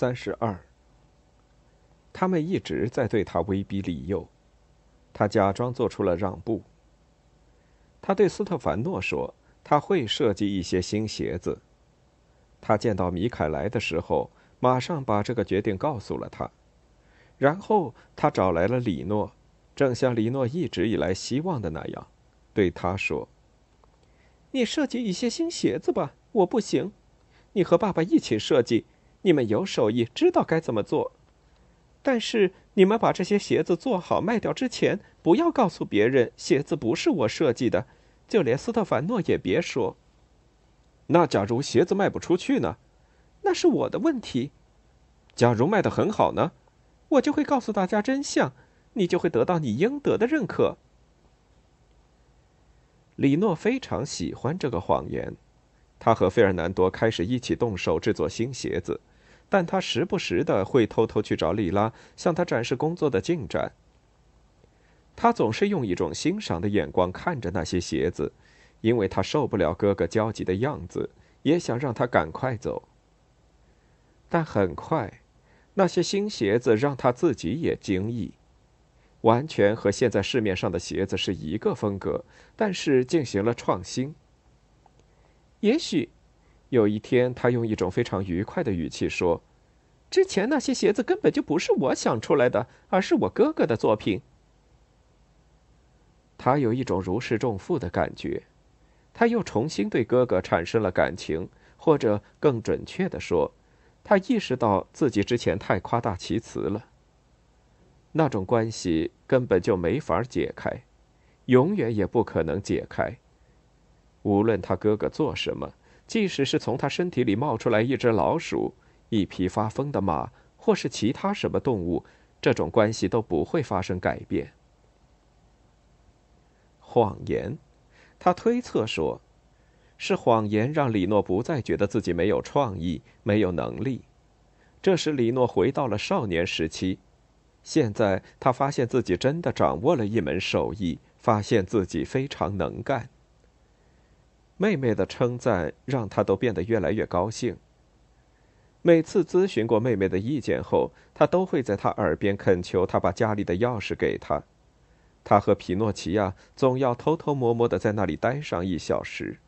三十二。他们一直在对他威逼利诱，他假装做出了让步。他对斯特凡诺说：“他会设计一些新鞋子。”他见到米凯莱的时候，马上把这个决定告诉了他。然后他找来了里诺，正像里诺一直以来希望的那样，对他说：“你设计一些新鞋子吧，我不行。你和爸爸一起设计。”你们有手艺，知道该怎么做。但是你们把这些鞋子做好卖掉之前，不要告诉别人鞋子不是我设计的，就连斯特凡诺也别说。那假如鞋子卖不出去呢？那是我的问题。假如卖得很好呢？我就会告诉大家真相，你就会得到你应得的认可。李诺非常喜欢这个谎言，他和费尔南多开始一起动手制作新鞋子。但他时不时的会偷偷去找莉拉，向她展示工作的进展。他总是用一种欣赏的眼光看着那些鞋子，因为他受不了哥哥焦急的样子，也想让他赶快走。但很快，那些新鞋子让他自己也惊异，完全和现在市面上的鞋子是一个风格，但是进行了创新。也许。有一天，他用一种非常愉快的语气说：“之前那些鞋子根本就不是我想出来的，而是我哥哥的作品。”他有一种如释重负的感觉，他又重新对哥哥产生了感情，或者更准确的说，他意识到自己之前太夸大其词了。那种关系根本就没法解开，永远也不可能解开。无论他哥哥做什么。即使是从他身体里冒出来一只老鼠、一匹发疯的马，或是其他什么动物，这种关系都不会发生改变。谎言，他推测说，是谎言让李诺不再觉得自己没有创意、没有能力。这使李诺回到了少年时期。现在他发现自己真的掌握了一门手艺，发现自己非常能干。妹妹的称赞让他都变得越来越高兴。每次咨询过妹妹的意见后，他都会在她耳边恳求她把家里的钥匙给他。他和皮诺奇亚总要偷偷摸摸的在那里待上一小时。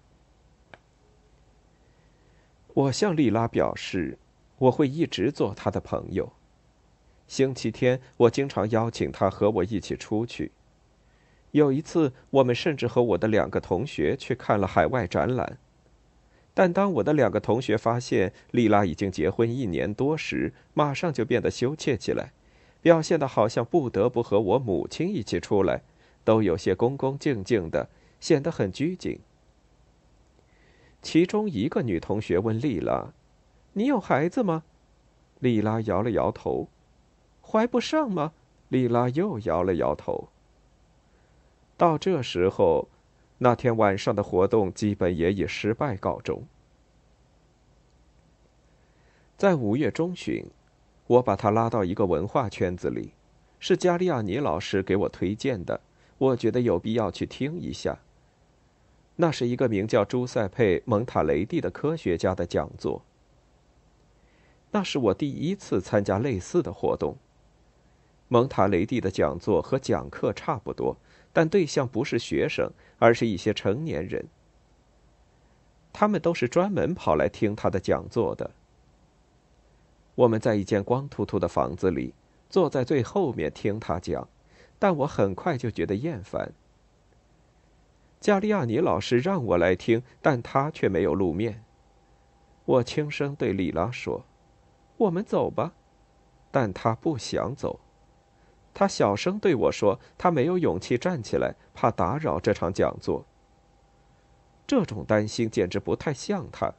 我向丽拉表示，我会一直做她的朋友。星期天，我经常邀请她和我一起出去。有一次，我们甚至和我的两个同学去看了海外展览。但当我的两个同学发现丽拉已经结婚一年多时，马上就变得羞怯起来，表现的好像不得不和我母亲一起出来，都有些恭恭敬敬的，显得很拘谨。其中一个女同学问丽拉：“你有孩子吗？”丽拉摇了摇头。“怀不上吗？”丽拉又摇了摇头。到这时候，那天晚上的活动基本也以失败告终。在五月中旬，我把他拉到一个文化圈子里，是加利亚尼老师给我推荐的，我觉得有必要去听一下。那是一个名叫朱塞佩·蒙塔雷蒂的科学家的讲座。那是我第一次参加类似的活动。蒙塔雷蒂的讲座和讲课差不多。但对象不是学生，而是一些成年人。他们都是专门跑来听他的讲座的。我们在一间光秃秃的房子里，坐在最后面听他讲，但我很快就觉得厌烦。加利亚尼老师让我来听，但他却没有露面。我轻声对里拉说：“我们走吧。”但他不想走。他小声对我说：“他没有勇气站起来，怕打扰这场讲座。”这种担心简直不太像他。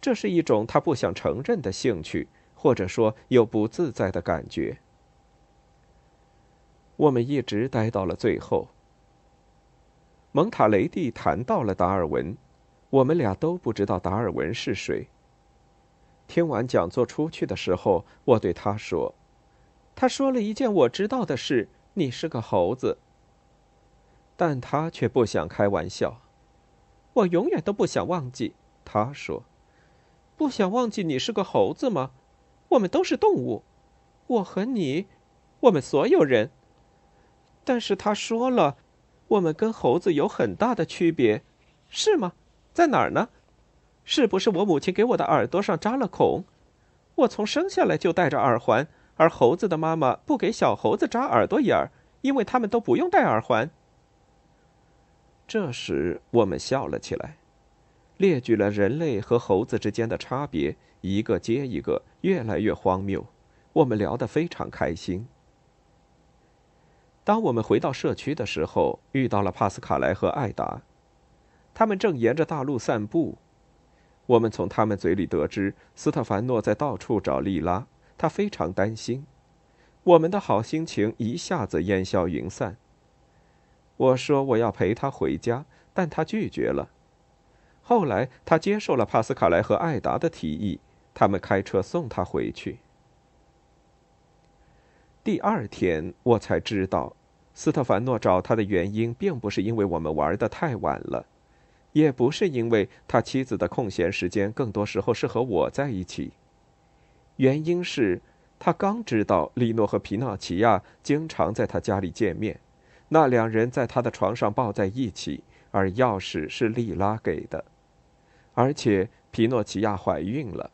这是一种他不想承认的兴趣，或者说有不自在的感觉。我们一直待到了最后。蒙塔雷蒂谈到了达尔文，我们俩都不知道达尔文是谁。听完讲座出去的时候，我对他说：“他说了一件我知道的事，你是个猴子。”但他却不想开玩笑。我永远都不想忘记，他说：“不想忘记你是个猴子吗？我们都是动物，我和你，我们所有人。”但是他说了。我们跟猴子有很大的区别，是吗？在哪儿呢？是不是我母亲给我的耳朵上扎了孔？我从生下来就戴着耳环，而猴子的妈妈不给小猴子扎耳朵眼儿，因为他们都不用戴耳环。这时，我们笑了起来，列举了人类和猴子之间的差别，一个接一个，越来越荒谬。我们聊得非常开心。当我们回到社区的时候，遇到了帕斯卡莱和艾达，他们正沿着大路散步。我们从他们嘴里得知，斯特凡诺在到处找莉拉，他非常担心。我们的好心情一下子烟消云散。我说我要陪他回家，但他拒绝了。后来他接受了帕斯卡莱和艾达的提议，他们开车送他回去。第二天，我才知道，斯特凡诺找他的原因，并不是因为我们玩的太晚了，也不是因为他妻子的空闲时间更多时候是和我在一起。原因是，他刚知道利诺和皮纳奇亚经常在他家里见面，那两人在他的床上抱在一起，而钥匙是莉拉给的，而且皮诺奇亚怀孕了。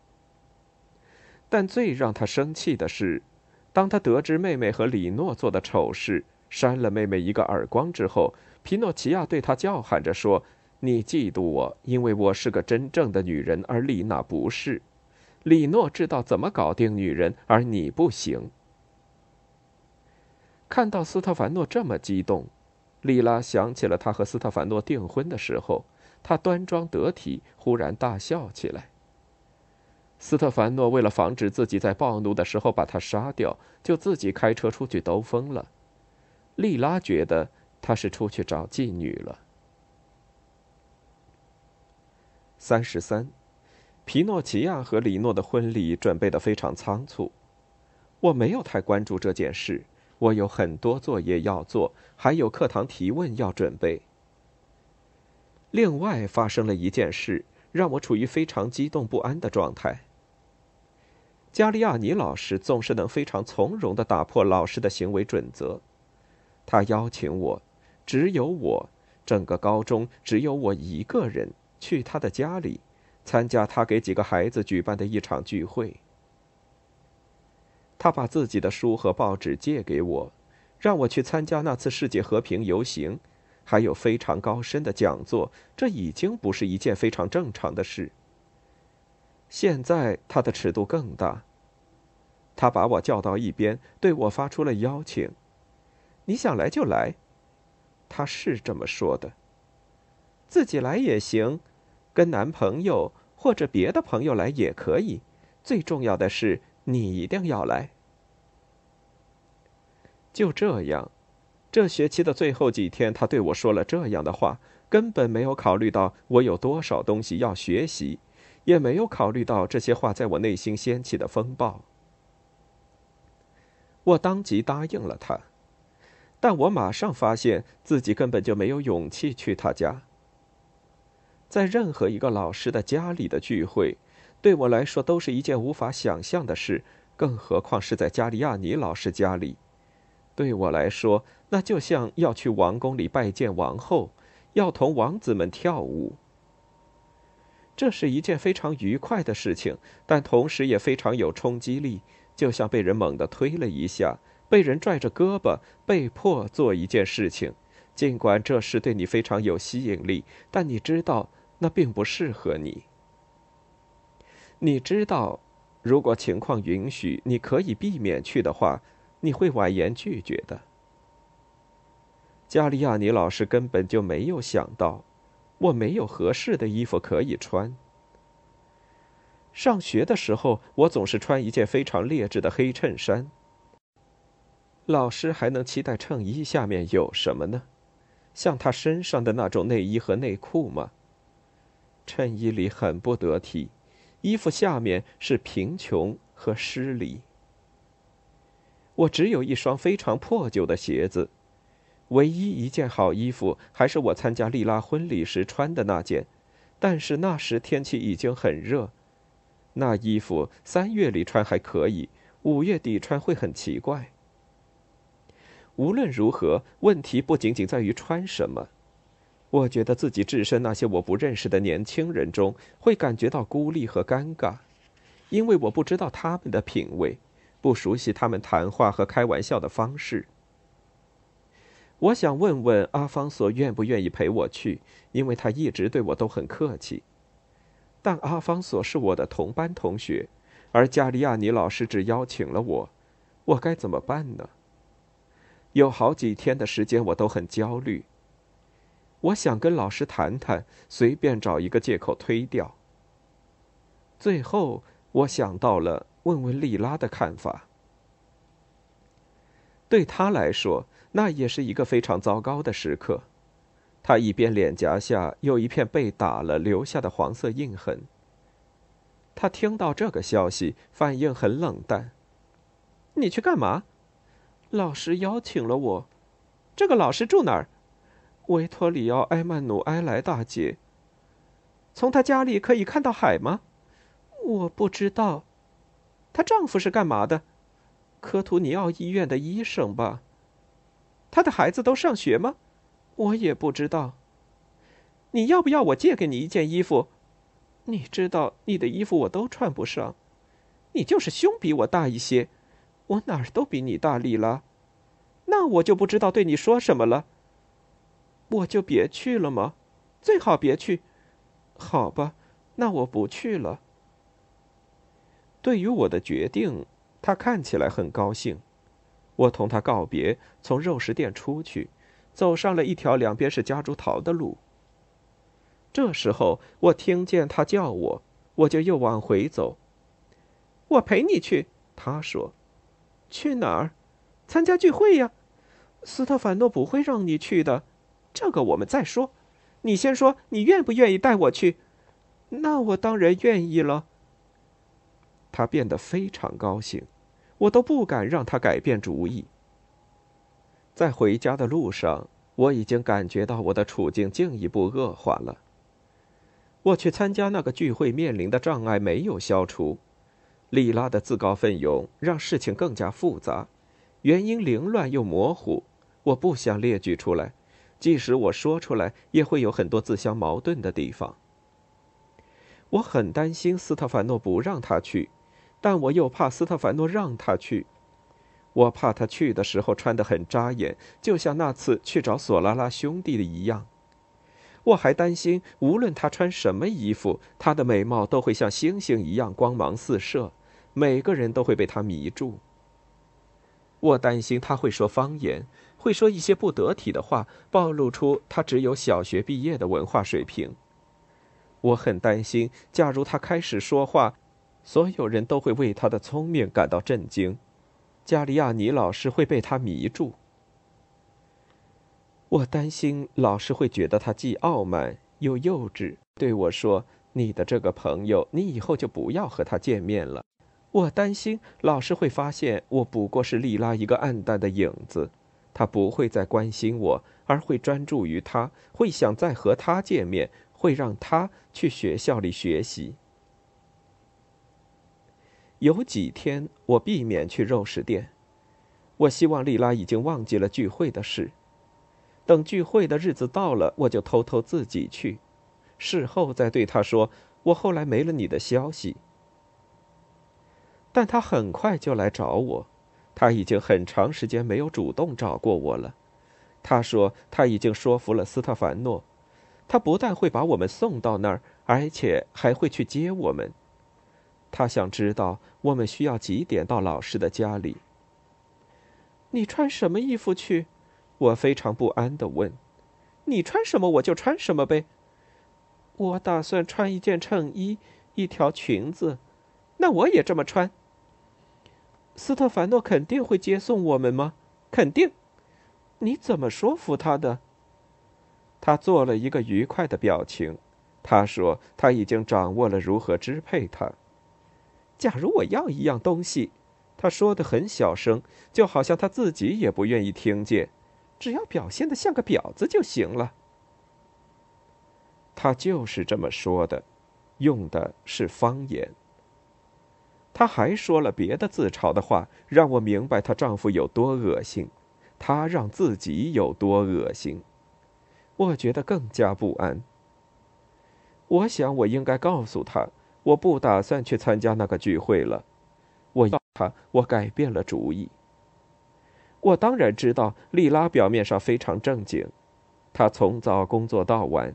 但最让他生气的是。当他得知妹妹和李诺做的丑事，扇了妹妹一个耳光之后，皮诺奇亚对他叫喊着说：“你嫉妒我，因为我是个真正的女人，而丽娜不是。李诺知道怎么搞定女人，而你不行。”看到斯特凡诺这么激动，莉拉想起了他和斯特凡诺订婚的时候，他端庄得体，忽然大笑起来。斯特凡诺为了防止自己在暴怒的时候把他杀掉，就自己开车出去兜风了。莉拉觉得他是出去找妓女了。三十三，皮诺奇亚和李诺的婚礼准备的非常仓促，我没有太关注这件事。我有很多作业要做，还有课堂提问要准备。另外发生了一件事，让我处于非常激动不安的状态。加利亚尼老师总是能非常从容的打破老师的行为准则。他邀请我，只有我，整个高中只有我一个人去他的家里，参加他给几个孩子举办的一场聚会。他把自己的书和报纸借给我，让我去参加那次世界和平游行，还有非常高深的讲座。这已经不是一件非常正常的事。现在他的尺度更大。他把我叫到一边，对我发出了邀请：“你想来就来。”他是这么说的。自己来也行，跟男朋友或者别的朋友来也可以。最重要的是，你一定要来。就这样，这学期的最后几天，他对我说了这样的话，根本没有考虑到我有多少东西要学习。也没有考虑到这些话在我内心掀起的风暴。我当即答应了他，但我马上发现自己根本就没有勇气去他家。在任何一个老师的家里的聚会，对我来说都是一件无法想象的事，更何况是在加利亚尼老师家里。对我来说，那就像要去王宫里拜见王后，要同王子们跳舞。这是一件非常愉快的事情，但同时也非常有冲击力，就像被人猛地推了一下，被人拽着胳膊，被迫做一件事情。尽管这事对你非常有吸引力，但你知道那并不适合你。你知道，如果情况允许，你可以避免去的话，你会婉言拒绝的。加利亚尼老师根本就没有想到。我没有合适的衣服可以穿。上学的时候，我总是穿一件非常劣质的黑衬衫。老师还能期待衬衣下面有什么呢？像他身上的那种内衣和内裤吗？衬衣里很不得体，衣服下面是贫穷和失礼。我只有一双非常破旧的鞋子，唯一一件好衣服还是我参加丽拉婚礼时穿的那件，但是那时天气已经很热，那衣服三月里穿还可以，五月底穿会很奇怪。无论如何，问题不仅仅在于穿什么。我觉得自己置身那些我不认识的年轻人中，会感觉到孤立和尴尬，因为我不知道他们的品味。不熟悉他们谈话和开玩笑的方式。我想问问阿方索愿不愿意陪我去，因为他一直对我都很客气。但阿方索是我的同班同学，而加利亚尼老师只邀请了我，我该怎么办呢？有好几天的时间，我都很焦虑。我想跟老师谈谈，随便找一个借口推掉。最后，我想到了。问问莉拉的看法。对他来说，那也是一个非常糟糕的时刻。他一边脸颊下有一片被打了留下的黄色印痕。他听到这个消息，反应很冷淡。“你去干嘛？”“老师邀请了我。”“这个老师住哪儿？”“维托里奥·埃曼努埃莱大街。”“从他家里可以看到海吗？”“我不知道。”她丈夫是干嘛的？科图尼奥医院的医生吧。她的孩子都上学吗？我也不知道。你要不要我借给你一件衣服？你知道你的衣服我都穿不上。你就是胸比我大一些，我哪儿都比你大，丽拉。那我就不知道对你说什么了。我就别去了吗？最好别去。好吧，那我不去了。对于我的决定，他看起来很高兴。我同他告别，从肉食店出去，走上了一条两边是夹竹桃的路。这时候，我听见他叫我，我就又往回走。我陪你去，他说。去哪儿？参加聚会呀。斯特凡诺不会让你去的。这个我们再说。你先说，你愿不愿意带我去？那我当然愿意了。他变得非常高兴，我都不敢让他改变主意。在回家的路上，我已经感觉到我的处境进一步恶化了。我去参加那个聚会面临的障碍没有消除，莉拉的自告奋勇让事情更加复杂，原因凌乱又模糊，我不想列举出来，即使我说出来，也会有很多自相矛盾的地方。我很担心斯特凡诺不让他去。但我又怕斯特凡诺让他去，我怕他去的时候穿得很扎眼，就像那次去找索拉拉兄弟的一样。我还担心，无论他穿什么衣服，他的美貌都会像星星一样光芒四射，每个人都会被他迷住。我担心他会说方言，会说一些不得体的话，暴露出他只有小学毕业的文化水平。我很担心，假如他开始说话。所有人都会为他的聪明感到震惊，加利亚尼老师会被他迷住。我担心老师会觉得他既傲慢又幼稚，对我说：“你的这个朋友，你以后就不要和他见面了。”我担心老师会发现我不过是莉拉一个暗淡的影子，他不会再关心我，而会专注于他，会想再和他见面，会让他去学校里学习。有几天，我避免去肉食店。我希望丽拉已经忘记了聚会的事。等聚会的日子到了，我就偷偷自己去，事后再对她说：“我后来没了你的消息。”但她很快就来找我。他已经很长时间没有主动找过我了。他说：“他已经说服了斯特凡诺，他不但会把我们送到那儿，而且还会去接我们。”他想知道我们需要几点到老师的家里。你穿什么衣服去？我非常不安地问。你穿什么我就穿什么呗。我打算穿一件衬衣，一条裙子，那我也这么穿。斯特凡诺肯定会接送我们吗？肯定。你怎么说服他的？他做了一个愉快的表情。他说他已经掌握了如何支配他。假如我要一样东西，他说的很小声，就好像他自己也不愿意听见。只要表现的像个婊子就行了。他就是这么说的，用的是方言。她还说了别的自嘲的话，让我明白她丈夫有多恶心，她让自己有多恶心。我觉得更加不安。我想我应该告诉她，我不打算去参加那个聚会了。我要他，我改变了主意。我当然知道，莉拉表面上非常正经，她从早工作到晚，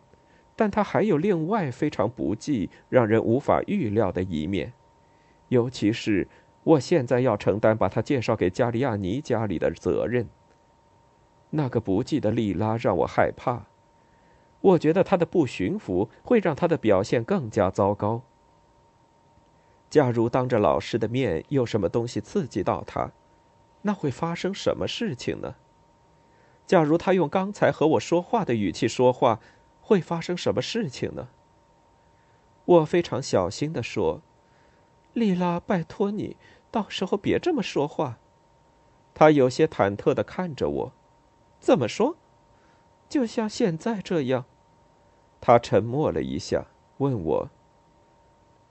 但她还有另外非常不济、让人无法预料的一面，尤其是我现在要承担把她介绍给加利亚尼家里的责任。那个不济的莉拉让我害怕，我觉得她的不驯服会让她的表现更加糟糕。假如当着老师的面有什么东西刺激到她，那会发生什么事情呢？假如他用刚才和我说话的语气说话，会发生什么事情呢？我非常小心的说：“丽拉，拜托你，到时候别这么说话。”他有些忐忑的看着我：“怎么说？就像现在这样？”他沉默了一下，问我：“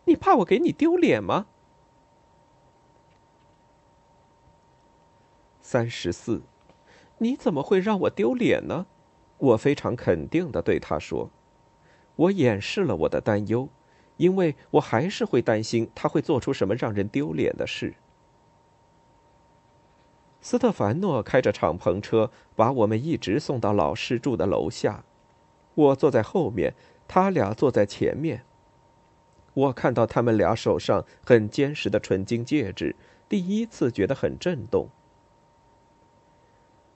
你怕我给你丢脸吗？”三十四，你怎么会让我丢脸呢？我非常肯定的对他说：“我掩饰了我的担忧，因为我还是会担心他会做出什么让人丢脸的事。”斯特凡诺开着敞篷车把我们一直送到老师住的楼下，我坐在后面，他俩坐在前面。我看到他们俩手上很坚实的纯金戒指，第一次觉得很震动。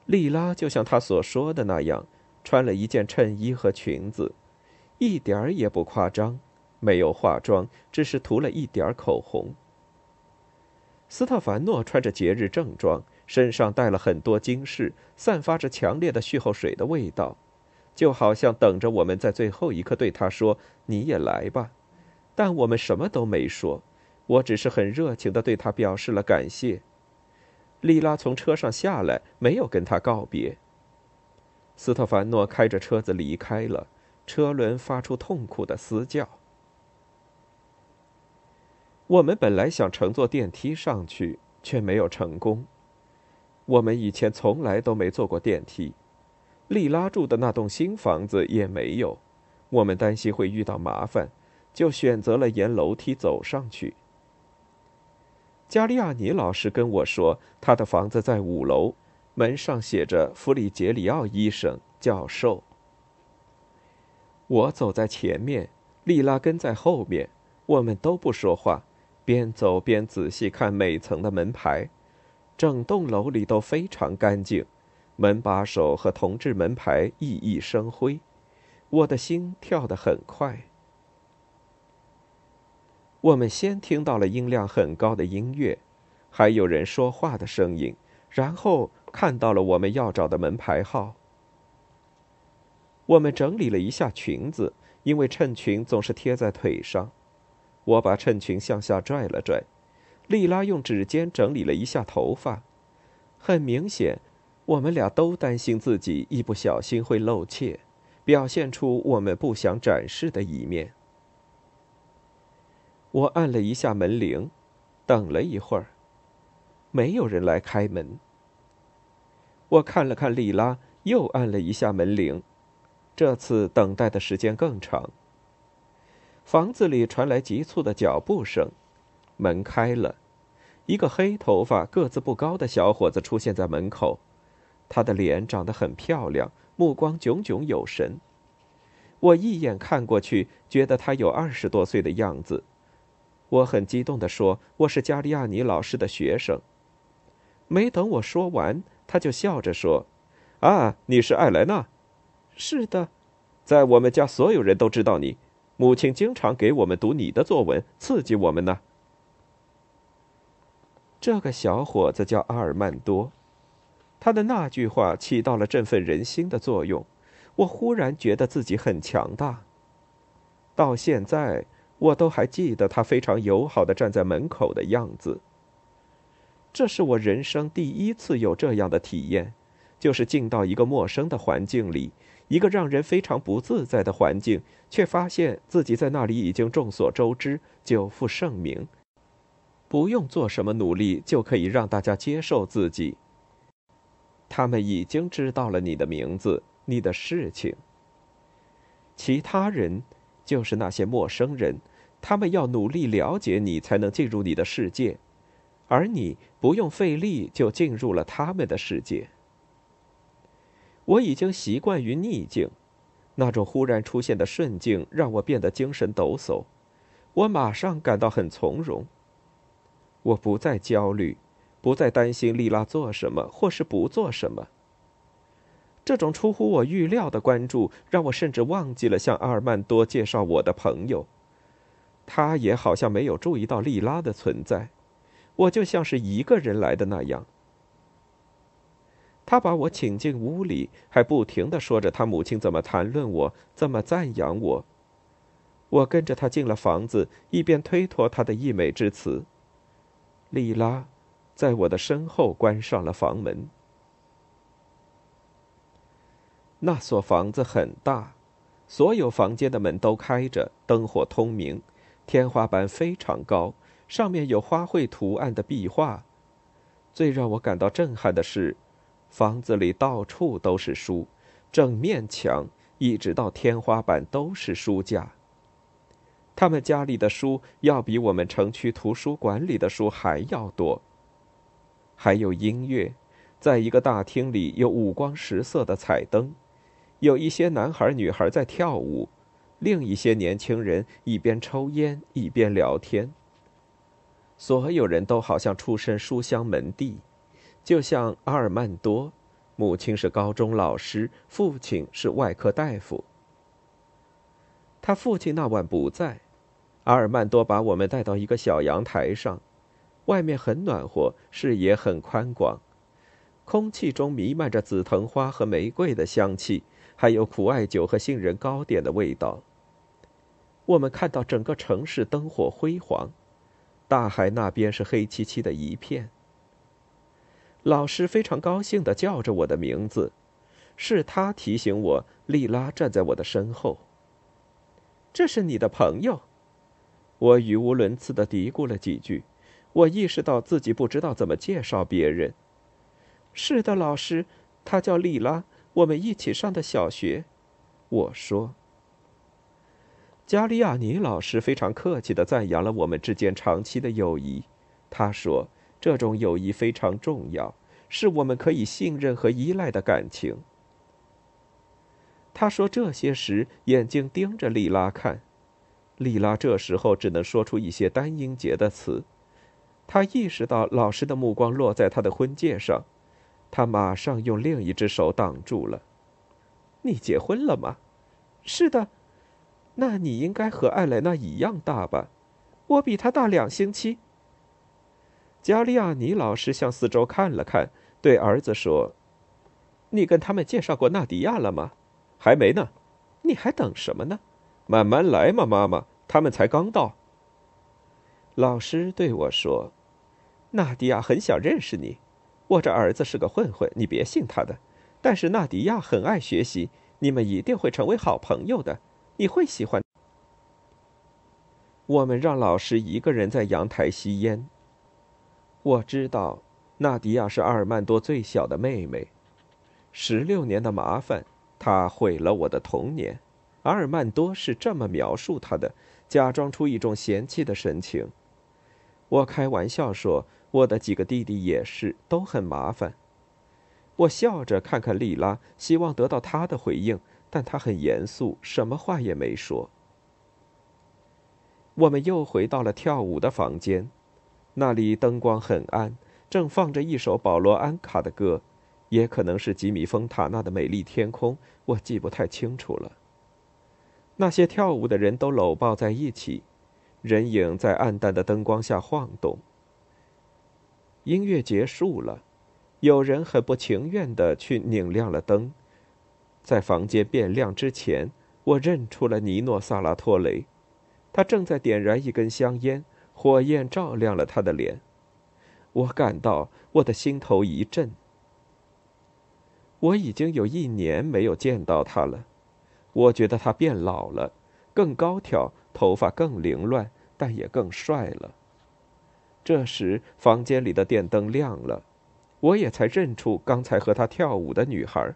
莉拉就像她所说的那样，穿了一件衬衣和裙子，一点儿也不夸张，没有化妆，只是涂了一点口红。斯特凡诺穿着节日正装，身上带了很多金饰，散发着强烈的蓄后水的味道，就好像等着我们在最后一刻对他说：“你也来吧。”但我们什么都没说，我只是很热情的对他表示了感谢。莉拉从车上下来，没有跟他告别。斯特凡诺开着车子离开了，车轮发出痛苦的嘶叫。我们本来想乘坐电梯上去，却没有成功。我们以前从来都没坐过电梯，莉拉住的那栋新房子也没有。我们担心会遇到麻烦，就选择了沿楼梯走上去。加利亚尼老师跟我说，他的房子在五楼，门上写着“弗里杰里奥医生教授”。我走在前面，莉拉跟在后面，我们都不说话，边走边仔细看每层的门牌。整栋楼里都非常干净，门把手和铜制门牌熠熠生辉。我的心跳得很快。我们先听到了音量很高的音乐，还有人说话的声音，然后看到了我们要找的门牌号。我们整理了一下裙子，因为衬裙总是贴在腿上。我把衬裙向下拽了拽，莉拉用指尖整理了一下头发。很明显，我们俩都担心自己一不小心会露怯，表现出我们不想展示的一面。我按了一下门铃，等了一会儿，没有人来开门。我看了看莉拉，又按了一下门铃，这次等待的时间更长。房子里传来急促的脚步声，门开了，一个黑头发、个子不高的小伙子出现在门口，他的脸长得很漂亮，目光炯炯有神。我一眼看过去，觉得他有二十多岁的样子。我很激动地说：“我是加利亚尼老师的学生。”没等我说完，他就笑着说：“啊，你是艾莱娜？是的，在我们家所有人都知道你。母亲经常给我们读你的作文，刺激我们呢。”这个小伙子叫阿尔曼多，他的那句话起到了振奋人心的作用。我忽然觉得自己很强大。到现在，我都还记得他非常友好的站在门口的样子。这是我人生第一次有这样的体验，就是进到一个陌生的环境里，一个让人非常不自在的环境，却发现自己在那里已经众所周知，久负盛名，不用做什么努力就可以让大家接受自己。他们已经知道了你的名字。你的事情，其他人就是那些陌生人，他们要努力了解你，才能进入你的世界，而你不用费力就进入了他们的世界。我已经习惯于逆境，那种忽然出现的顺境让我变得精神抖擞，我马上感到很从容。我不再焦虑，不再担心丽拉做什么或是不做什么。这种出乎我预料的关注，让我甚至忘记了向阿尔曼多介绍我的朋友。他也好像没有注意到莉拉的存在，我就像是一个人来的那样。他把我请进屋里，还不停的说着他母亲怎么谈论我，怎么赞扬我。我跟着他进了房子，一边推脱他的溢美之词。莉拉，在我的身后关上了房门。那所房子很大，所有房间的门都开着，灯火通明，天花板非常高，上面有花卉图案的壁画。最让我感到震撼的是，房子里到处都是书，整面墙一直到天花板都是书架。他们家里的书要比我们城区图书馆里的书还要多。还有音乐，在一个大厅里有五光十色的彩灯。有一些男孩女孩在跳舞，另一些年轻人一边抽烟一边聊天。所有人都好像出身书香门第，就像阿尔曼多，母亲是高中老师，父亲是外科大夫。他父亲那晚不在，阿尔曼多把我们带到一个小阳台上，外面很暖和，视野很宽广，空气中弥漫着紫藤花和玫瑰的香气。还有苦艾酒和杏仁糕点的味道。我们看到整个城市灯火辉煌，大海那边是黑漆漆的一片。老师非常高兴的叫着我的名字，是他提醒我，莉拉站在我的身后。这是你的朋友，我语无伦次的嘀咕了几句。我意识到自己不知道怎么介绍别人。是的，老师，她叫莉拉。我们一起上的小学，我说。加利亚尼老师非常客气的赞扬了我们之间长期的友谊。他说：“这种友谊非常重要，是我们可以信任和依赖的感情。”他说这些时，眼睛盯着莉拉看。莉拉这时候只能说出一些单音节的词。他意识到老师的目光落在他的婚戒上。他马上用另一只手挡住了。你结婚了吗？是的。那你应该和艾莱娜一样大吧？我比她大两星期。加利亚尼老师向四周看了看，对儿子说：“你跟他们介绍过纳迪亚了吗？还没呢。你还等什么呢？慢慢来嘛，妈妈。他们才刚到。”老师对我说：“纳迪亚很想认识你。”我这儿子是个混混，你别信他的。但是纳迪亚很爱学习，你们一定会成为好朋友的。你会喜欢。我们让老师一个人在阳台吸烟。我知道，纳迪亚是阿尔曼多最小的妹妹。十六年的麻烦，她毁了我的童年。阿尔曼多是这么描述她的，假装出一种嫌弃的神情。我开玩笑说。我的几个弟弟也是，都很麻烦。我笑着看看莉拉，希望得到她的回应，但她很严肃，什么话也没说。我们又回到了跳舞的房间，那里灯光很暗，正放着一首保罗·安卡的歌，也可能是吉米·丰塔纳的《美丽天空》，我记不太清楚了。那些跳舞的人都搂抱在一起，人影在暗淡的灯光下晃动。音乐结束了，有人很不情愿的去拧亮了灯。在房间变亮之前，我认出了尼诺·萨拉托雷，他正在点燃一根香烟，火焰照亮了他的脸。我感到我的心头一震。我已经有一年没有见到他了，我觉得他变老了，更高挑，头发更凌乱，但也更帅了。这时，房间里的电灯亮了，我也才认出刚才和他跳舞的女孩，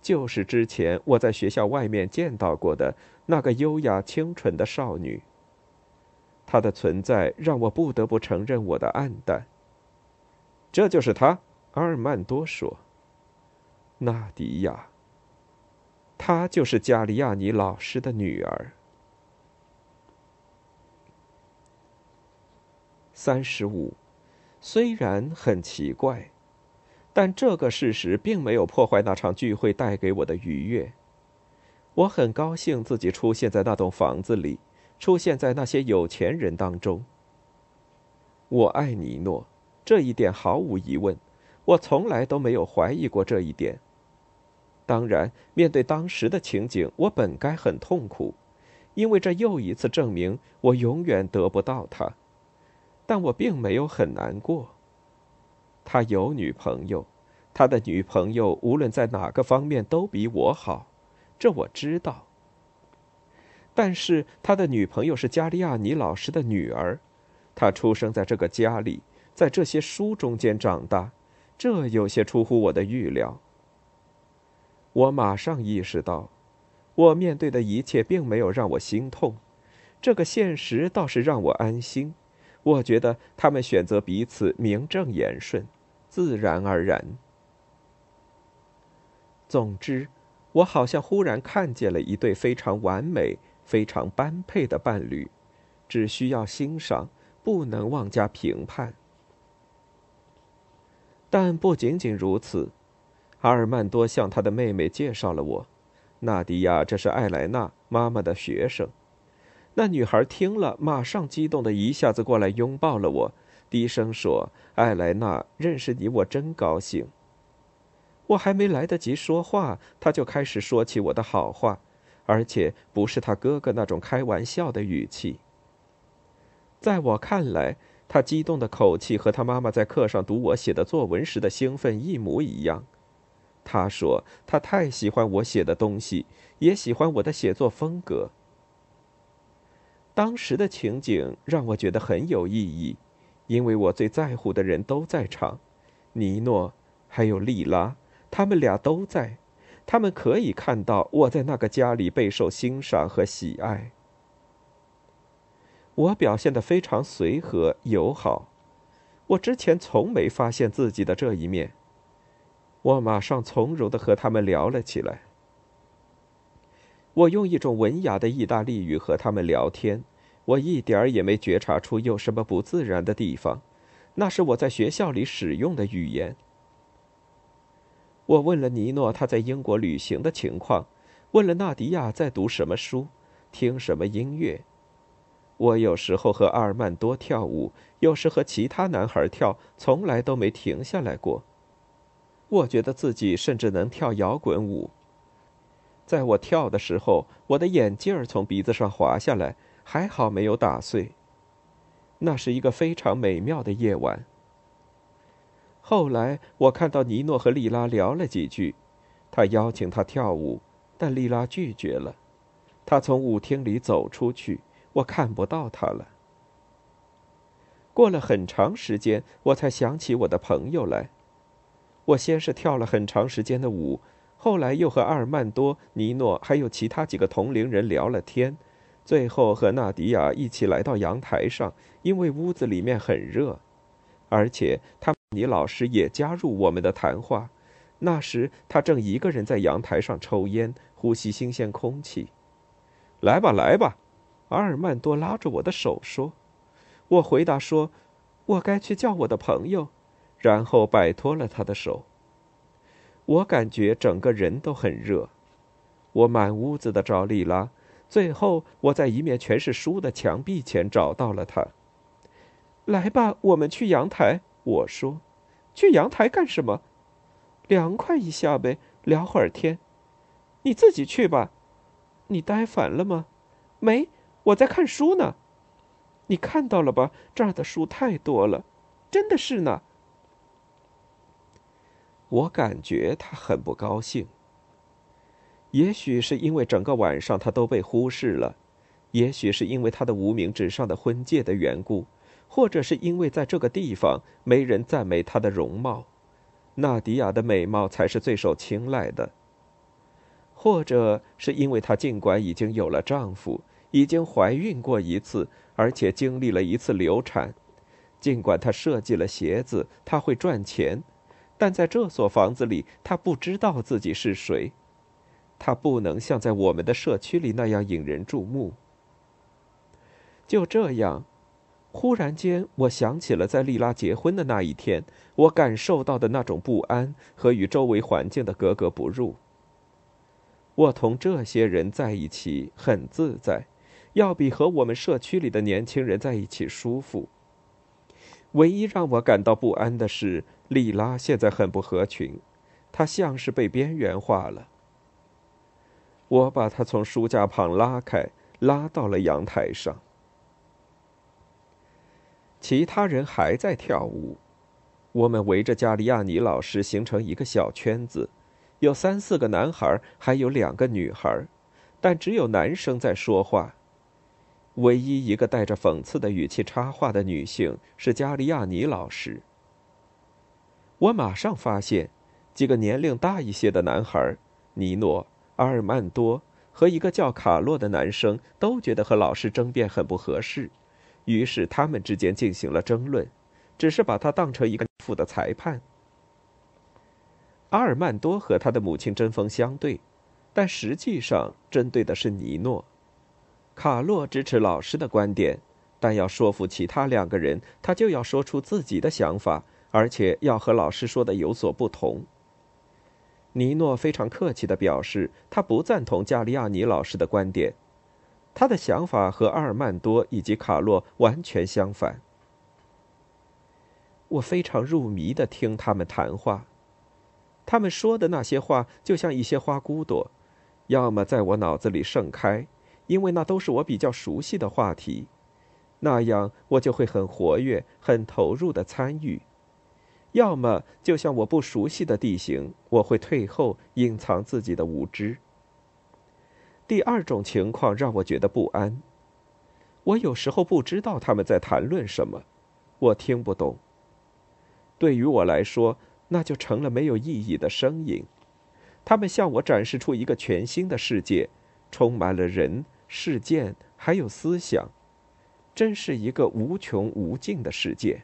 就是之前我在学校外面见到过的那个优雅清纯的少女。他的存在让我不得不承认我的暗淡。这就是他，阿尔曼多说。纳迪亚。她就是加利亚尼老师的女儿。三十五，虽然很奇怪，但这个事实并没有破坏那场聚会带给我的愉悦。我很高兴自己出现在那栋房子里，出现在那些有钱人当中。我爱尼诺，这一点毫无疑问，我从来都没有怀疑过这一点。当然，面对当时的情景，我本该很痛苦，因为这又一次证明我永远得不到他。但我并没有很难过。他有女朋友，他的女朋友无论在哪个方面都比我好，这我知道。但是他的女朋友是加利亚尼老师的女儿，她出生在这个家里，在这些书中间长大，这有些出乎我的预料。我马上意识到，我面对的一切并没有让我心痛，这个现实倒是让我安心。我觉得他们选择彼此名正言顺，自然而然。总之，我好像忽然看见了一对非常完美、非常般配的伴侣，只需要欣赏，不能妄加评判。但不仅仅如此。阿尔曼多向他的妹妹介绍了我，纳迪亚，这是艾莱娜妈妈的学生。那女孩听了，马上激动的一下子过来拥抱了我，低声说：“艾莱娜，认识你，我真高兴。”我还没来得及说话，他就开始说起我的好话，而且不是他哥哥那种开玩笑的语气。在我看来，他激动的口气和他妈妈在课上读我写的作文时的兴奋一模一样。他说：“他太喜欢我写的东西，也喜欢我的写作风格。”当时的情景让我觉得很有意义，因为我最在乎的人都在场，尼诺还有莉拉，他们俩都在，他们可以看到我在那个家里备受欣赏和喜爱。我表现得非常随和友好，我之前从没发现自己的这一面。我马上从容的和他们聊了起来。我用一种文雅的意大利语和他们聊天，我一点儿也没觉察出有什么不自然的地方，那是我在学校里使用的语言。我问了尼诺他在英国旅行的情况，问了纳迪亚在读什么书，听什么音乐。我有时候和阿尔曼多跳舞，有时和其他男孩跳，从来都没停下来过。我觉得自己甚至能跳摇滚舞。在我跳的时候，我的眼镜儿从鼻子上滑下来，还好没有打碎。那是一个非常美妙的夜晚。后来我看到尼诺和莉拉聊了几句，他邀请她跳舞，但莉拉拒绝了。他从舞厅里走出去，我看不到他了。过了很长时间，我才想起我的朋友来。我先是跳了很长时间的舞，后来又和阿尔曼多、尼诺还有其他几个同龄人聊了天，最后和纳迪亚一起来到阳台上，因为屋子里面很热，而且他你老师也加入我们的谈话。那时他正一个人在阳台上抽烟，呼吸新鲜空气。来吧，来吧，阿尔曼多拉着我的手说。我回答说：“我该去叫我的朋友。”然后摆脱了他的手。我感觉整个人都很热，我满屋子的找莉拉，最后我在一面全是书的墙壁前找到了她。来吧，我们去阳台。我说：“去阳台干什么？凉快一下呗，聊会儿天。你自己去吧。你待烦了吗？没，我在看书呢。你看到了吧？这儿的书太多了，真的是呢。”我感觉他很不高兴。也许是因为整个晚上他都被忽视了，也许是因为他的无名指上的婚戒的缘故，或者是因为在这个地方没人赞美她的容貌，娜迪亚的美貌才是最受青睐的。或者是因为她尽管已经有了丈夫，已经怀孕过一次，而且经历了一次流产，尽管她设计了鞋子，她会赚钱，但在这所房子里，她不知道自己是谁。她不能像在我们的社区里那样引人注目。就这样，忽然间，我想起了在丽拉结婚的那一天，我感受到的那种不安和与周围环境的格格不入。我同这些人在一起很自在，要比和我们社区里的年轻人在一起舒服。唯一让我感到不安的是，丽拉现在很不合群，她像是被边缘化了。我把她从书架旁拉开，拉到了阳台上。其他人还在跳舞，我们围着加利亚尼老师形成一个小圈子，有三四个男孩，还有两个女孩，但只有男生在说话。唯一一个带着讽刺的语气插话的女性是加利亚尼老师。我马上发现，几个年龄大一些的男孩，尼诺。阿尔曼多和一个叫卡洛的男生都觉得和老师争辩很不合适，于是他们之间进行了争论，只是把他当成一个负的裁判。阿尔曼多和他的母亲针锋相对，但实际上针对的是尼诺。卡洛支持老师的观点，但要说服其他两个人，他就要说出自己的想法，而且要和老师说的有所不同。尼诺非常客气地表示，他不赞同加利亚尼老师的观点，他的想法和阿尔曼多以及卡洛完全相反。我非常入迷地听他们谈话，他们说的那些话就像一些花骨朵，要么在我脑子里盛开，因为那都是我比较熟悉的话题，那样我就会很活跃、很投入地参与。要么就像我不熟悉的地形，我会退后，隐藏自己的无知。第二种情况让我觉得不安。我有时候不知道他们在谈论什么，我听不懂。对于我来说，那就成了没有意义的声音。他们向我展示出一个全新的世界，充满了人、事件还有思想，真是一个无穷无尽的世界。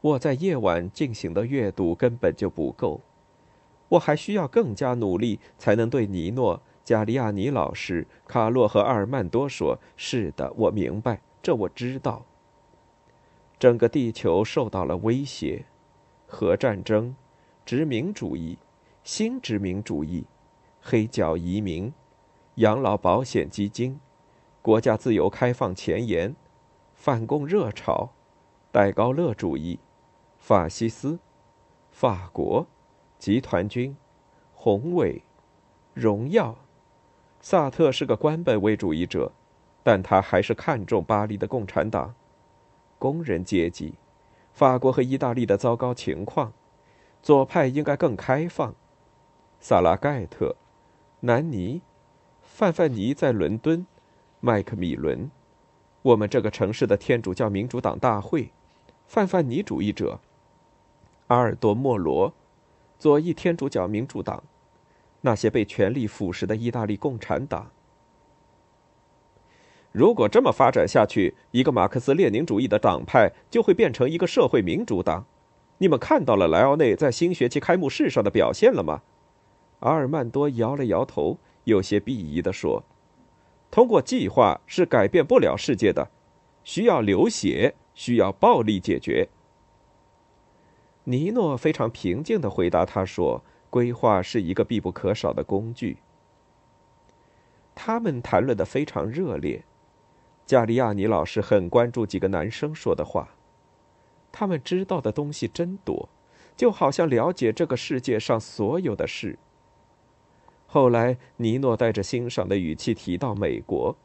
我在夜晚进行的阅读根本就不够，我还需要更加努力，才能对尼诺、加利亚尼老师、卡洛和阿尔曼多说：“是的，我明白，这我知道。”整个地球受到了威胁，核战争、殖民主义、新殖民主义、黑脚移民、养老保险基金、国家自由开放前沿、反共热潮、戴高乐主义。法西斯、法国、集团军、宏伟、荣耀。萨特是个官本位主义者，但他还是看重巴黎的共产党。工人阶级，法国和意大利的糟糕情况，左派应该更开放。萨拉盖特、南尼、范范尼在伦敦，麦克米伦，我们这个城市的天主教民主党大会，范范尼主义者。阿尔多·莫罗，左翼天主教民主党，那些被权力腐蚀的意大利共产党。如果这么发展下去，一个马克思列宁主义的党派就会变成一个社会民主党。你们看到了莱奥内在新学期开幕式上的表现了吗？阿尔曼多摇了摇头，有些鄙夷地说：“通过计划是改变不了世界的，需要流血，需要暴力解决。”尼诺非常平静的回答他说：“规划是一个必不可少的工具。”他们谈论的非常热烈。加利亚尼老师很关注几个男生说的话。他们知道的东西真多，就好像了解这个世界上所有的事。后来，尼诺带着欣赏的语气提到美国，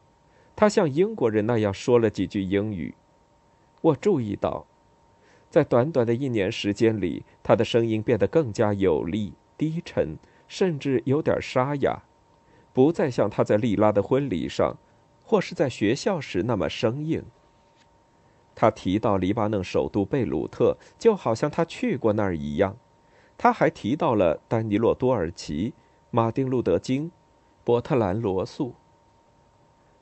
他像英国人那样说了几句英语。我注意到，在短短的一年时间里，他的声音变得更加有力、低沉，甚至有点沙哑，不再像他在莉拉的婚礼上，或是在学校时那么生硬。他提到黎巴嫩首都贝鲁特，就好像他去过那儿一样。他还提到了丹尼洛多尔奇、马丁路德金、波特兰罗素。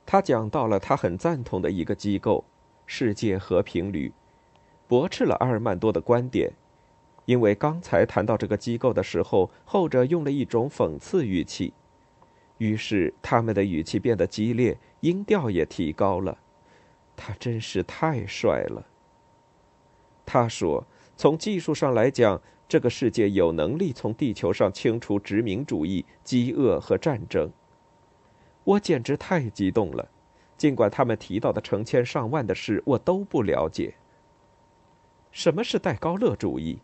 他讲到了他很赞同的一个机构。世界和平旅驳斥了阿尔曼多的观点，因为刚才谈到这个机构的时候，后者用了一种讽刺语气，于是他们的语气变得激烈，音调也提高了。他真是太帅了。他说：“从技术上来讲，这个世界有能力从地球上清除殖民主义、饥饿和战争。”我简直太激动了。尽管他们提到的成千上万的事我都不了解。什么是戴高乐主义、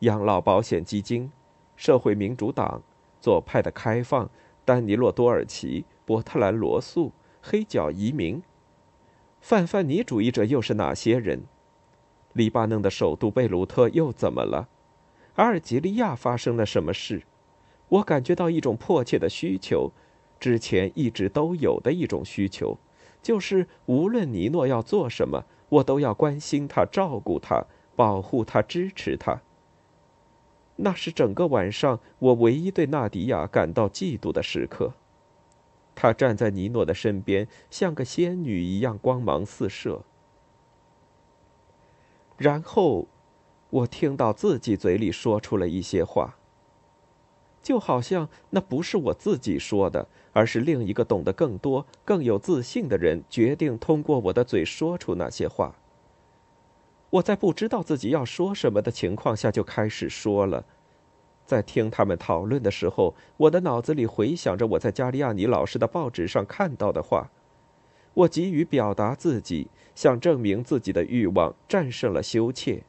养老保险基金、社会民主党、左派的开放、丹尼洛多尔奇、波特兰罗素、黑脚移民、泛泛尼主义者又是哪些人？黎巴嫩的首都贝鲁特又怎么了？阿尔及利亚发生了什么事？我感觉到一种迫切的需求，之前一直都有的一种需求。就是无论尼诺要做什么，我都要关心他、照顾他、保护他、支持他。那是整个晚上我唯一对纳迪亚感到嫉妒的时刻。她站在尼诺的身边，像个仙女一样光芒四射。然后，我听到自己嘴里说出了一些话。就好像那不是我自己说的，而是另一个懂得更多、更有自信的人决定通过我的嘴说出那些话。我在不知道自己要说什么的情况下就开始说了。在听他们讨论的时候，我的脑子里回想着我在加利亚尼老师的报纸上看到的话。我急于表达自己，想证明自己的欲望战胜了羞怯。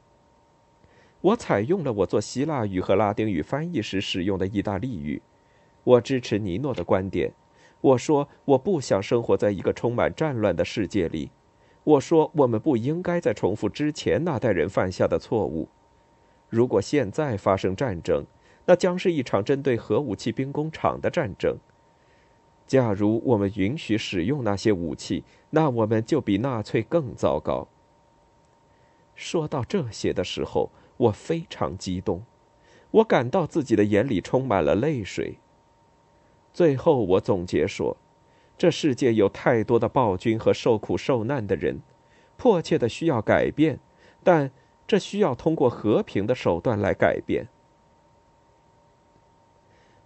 我采用了我做希腊语和拉丁语翻译时使用的意大利语。我支持尼诺的观点。我说我不想生活在一个充满战乱的世界里。我说我们不应该再重复之前那代人犯下的错误。如果现在发生战争，那将是一场针对核武器兵工厂的战争。假如我们允许使用那些武器，那我们就比纳粹更糟糕。说到这些的时候。我非常激动，我感到自己的眼里充满了泪水。最后，我总结说：“这世界有太多的暴君和受苦受难的人，迫切的需要改变，但这需要通过和平的手段来改变。”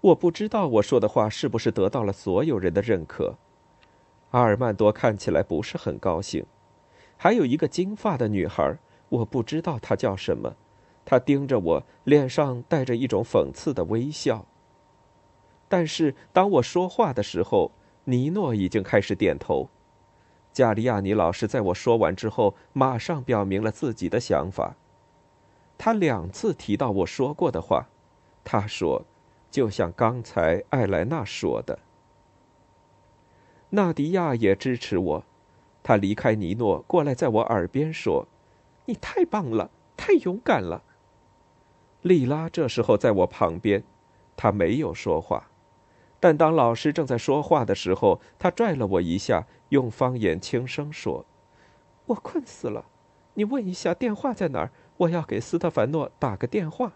我不知道我说的话是不是得到了所有人的认可。阿尔曼多看起来不是很高兴，还有一个金发的女孩，我不知道她叫什么。她盯着我，脸上带着一种讽刺的微笑。但是当我说话的时候，尼诺已经开始点头。加利亚尼老师在我说完之后，马上表明了自己的想法。他两次提到我说过的话，他说：“就像刚才艾莱娜说的。”纳迪亚也支持我，他离开尼诺过来，在我耳边说：“你太棒了，太勇敢了。”莉拉这时候在我旁边，她没有说话，但当老师正在说话的时候，他拽了我一下，用方言轻声说：“我困死了，你问一下电话在哪儿，我要给斯特凡诺打个电话。”